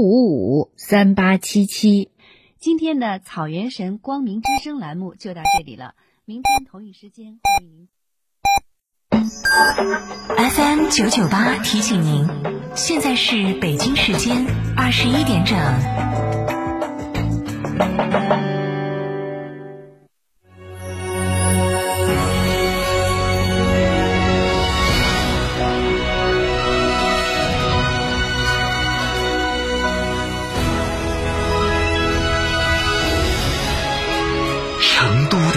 五五三八七七。今天的草原神光明之声栏目就到这里了，明天同一时间欢迎您。FM 九九八提醒您，现在是北京时间二十一点整。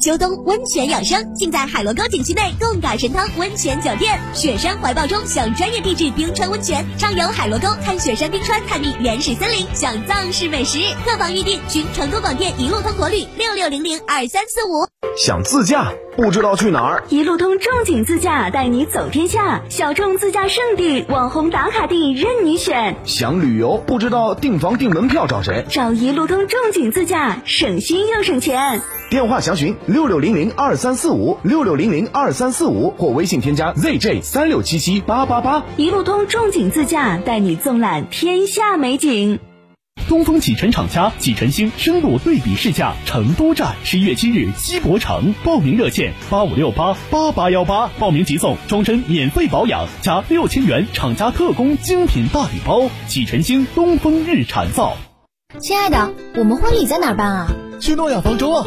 秋冬温泉养生，尽在海螺沟景区内贡嘎神汤温泉酒店。雪山怀抱中享专业地质冰川温泉，畅游海螺沟，看雪山冰川，探秘原始森林，享藏式美食。客房预订，寻成都广电一路通国旅六六零零二三四五。想自驾不知道去哪儿？一路通众景自驾带你走天下，小众自驾圣地、网红打卡地任你选。想旅游不知道订房订门票找谁？找一路通众景自驾，省心又省钱。电话详询六六零零二三四五六六零零二三四五或微信添加 zj 三六七七八八八。一路通众景自驾带你纵览天下美景。东风启辰厂家启辰星深度对比试驾成都站，十一月七日西博城，报名热线八五六八八八幺八，报名即送终身免费保养加六千元厂家特供精品大礼包。启辰星东风日产造。亲爱的，我们婚礼在哪儿办啊？去诺亚方舟啊！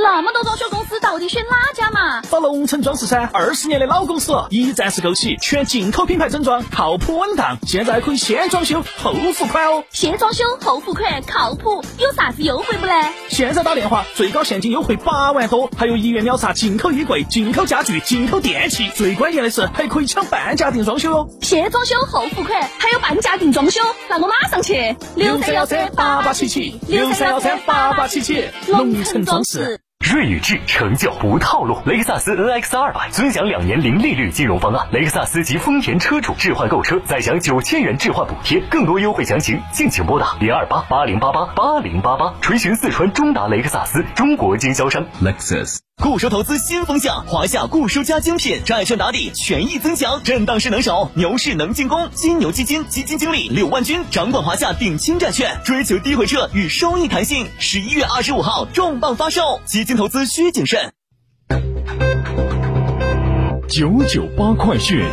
那么多装修公司，到底选哪家嘛？找龙城装饰噻，二十年的老公司，一站式购齐，全进口品牌整装，靠谱稳当。现在可以先装修后付款哦。先装修后付款，靠谱，有啥子优惠不嘞？现在打电话，最高现金优惠八万多，还有一元秒杀进口衣柜、进口家具、进口电器，最关键的是还可以抢半价定装修哦。先装修后付款，还有半价定装修，那我马上去。六三幺三八八七七，六三幺三八八七七，龙城装饰。锐宇智成就不套路，雷克萨斯 NX 二百尊享两年零利率金融方案，雷克萨斯及丰田车主置换购车再享九千元置换补贴，更多优惠详情敬请拨打零二八八零八八八零八八，垂询四川中达雷克萨斯中国经销商 Lexus。固收投资新风向，华夏固收加精品债券打底权益增强，震荡势能守，牛市能进攻。金牛基金基金经理柳万军掌管华夏顶清债券，追求低回撤与收益弹性。十一月二十五号重磅发售，基金投资需谨慎。九九八快讯，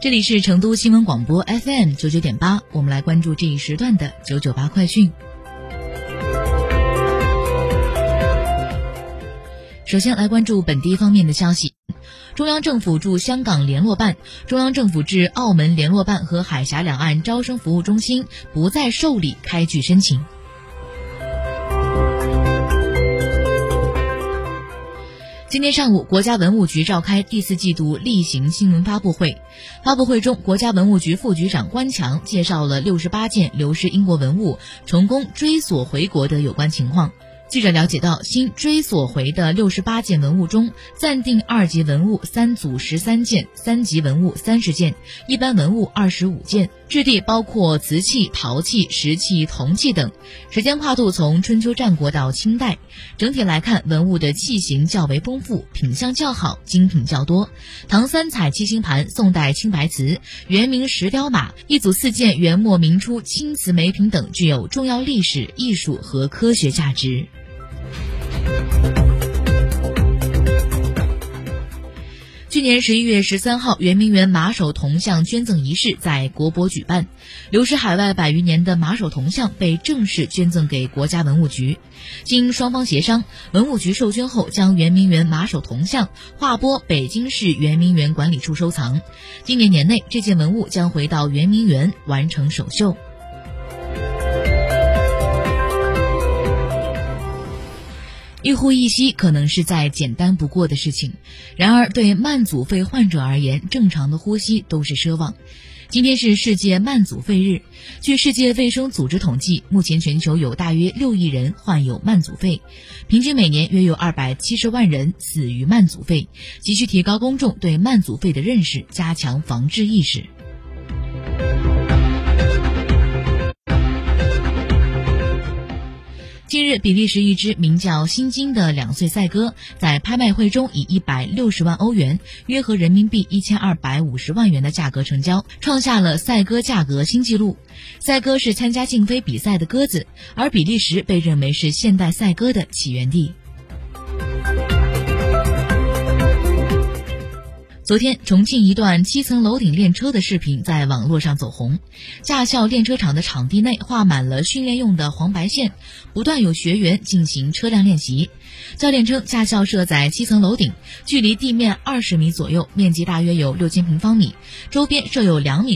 这里是成都新闻广播 FM 九九点八，我们来关注这一时段的九九八快讯。首先来关注本地方面的消息，中央政府驻香港联络办、中央政府驻澳门联络办和海峡两岸招生服务中心不再受理开具申请。今天上午，国家文物局召开第四季度例行新闻发布会。发布会中，国家文物局副局长关强介绍了六十八件流失英国文物成功追索回国的有关情况。记者了解到，新追索回的六十八件文物中，暂定二级文物三组十三件，三级文物三十件，一般文物二十五件，质地包括瓷器、陶器、石器、铜器等，时间跨度从春秋战国到清代。整体来看，文物的器型较为丰富，品相较好，精品较多。唐三彩七星盘、宋代青白瓷、元明石雕马一组四件元末明初青瓷梅瓶等，具有重要历史、艺术和科学价值。年十一月十三号，圆明园马首铜像捐赠仪式在国博举办，流失海外百余年的马首铜像被正式捐赠给国家文物局。经双方协商，文物局授捐后，将圆明园马首铜像划拨北京市圆明园管理处收藏。今年年内，这件文物将回到圆明园完成首秀。一呼一吸可能是再简单不过的事情，然而对慢阻肺患者而言，正常的呼吸都是奢望。今天是世界慢阻肺日。据世界卫生组织统计，目前全球有大约六亿人患有慢阻肺，平均每年约有二百七十万人死于慢阻肺。急需提高公众对慢阻肺的认识，加强防治意识。近日，比利时一只名叫“新金”的两岁赛鸽在拍卖会中以一百六十万欧元（约合人民币一千二百五十万元）的价格成交，创下了赛鸽价格新纪录。赛鸽是参加竞飞比赛的鸽子，而比利时被认为是现代赛鸽的起源地。昨天，重庆一段七层楼顶练车的视频在网络上走红。驾校练车场的场地内画满了训练用的黄白线，不断有学员进行车辆练习。教练称，驾校设在七层楼顶，距离地面二十米左右，面积大约有六千平方米，周边设有两米。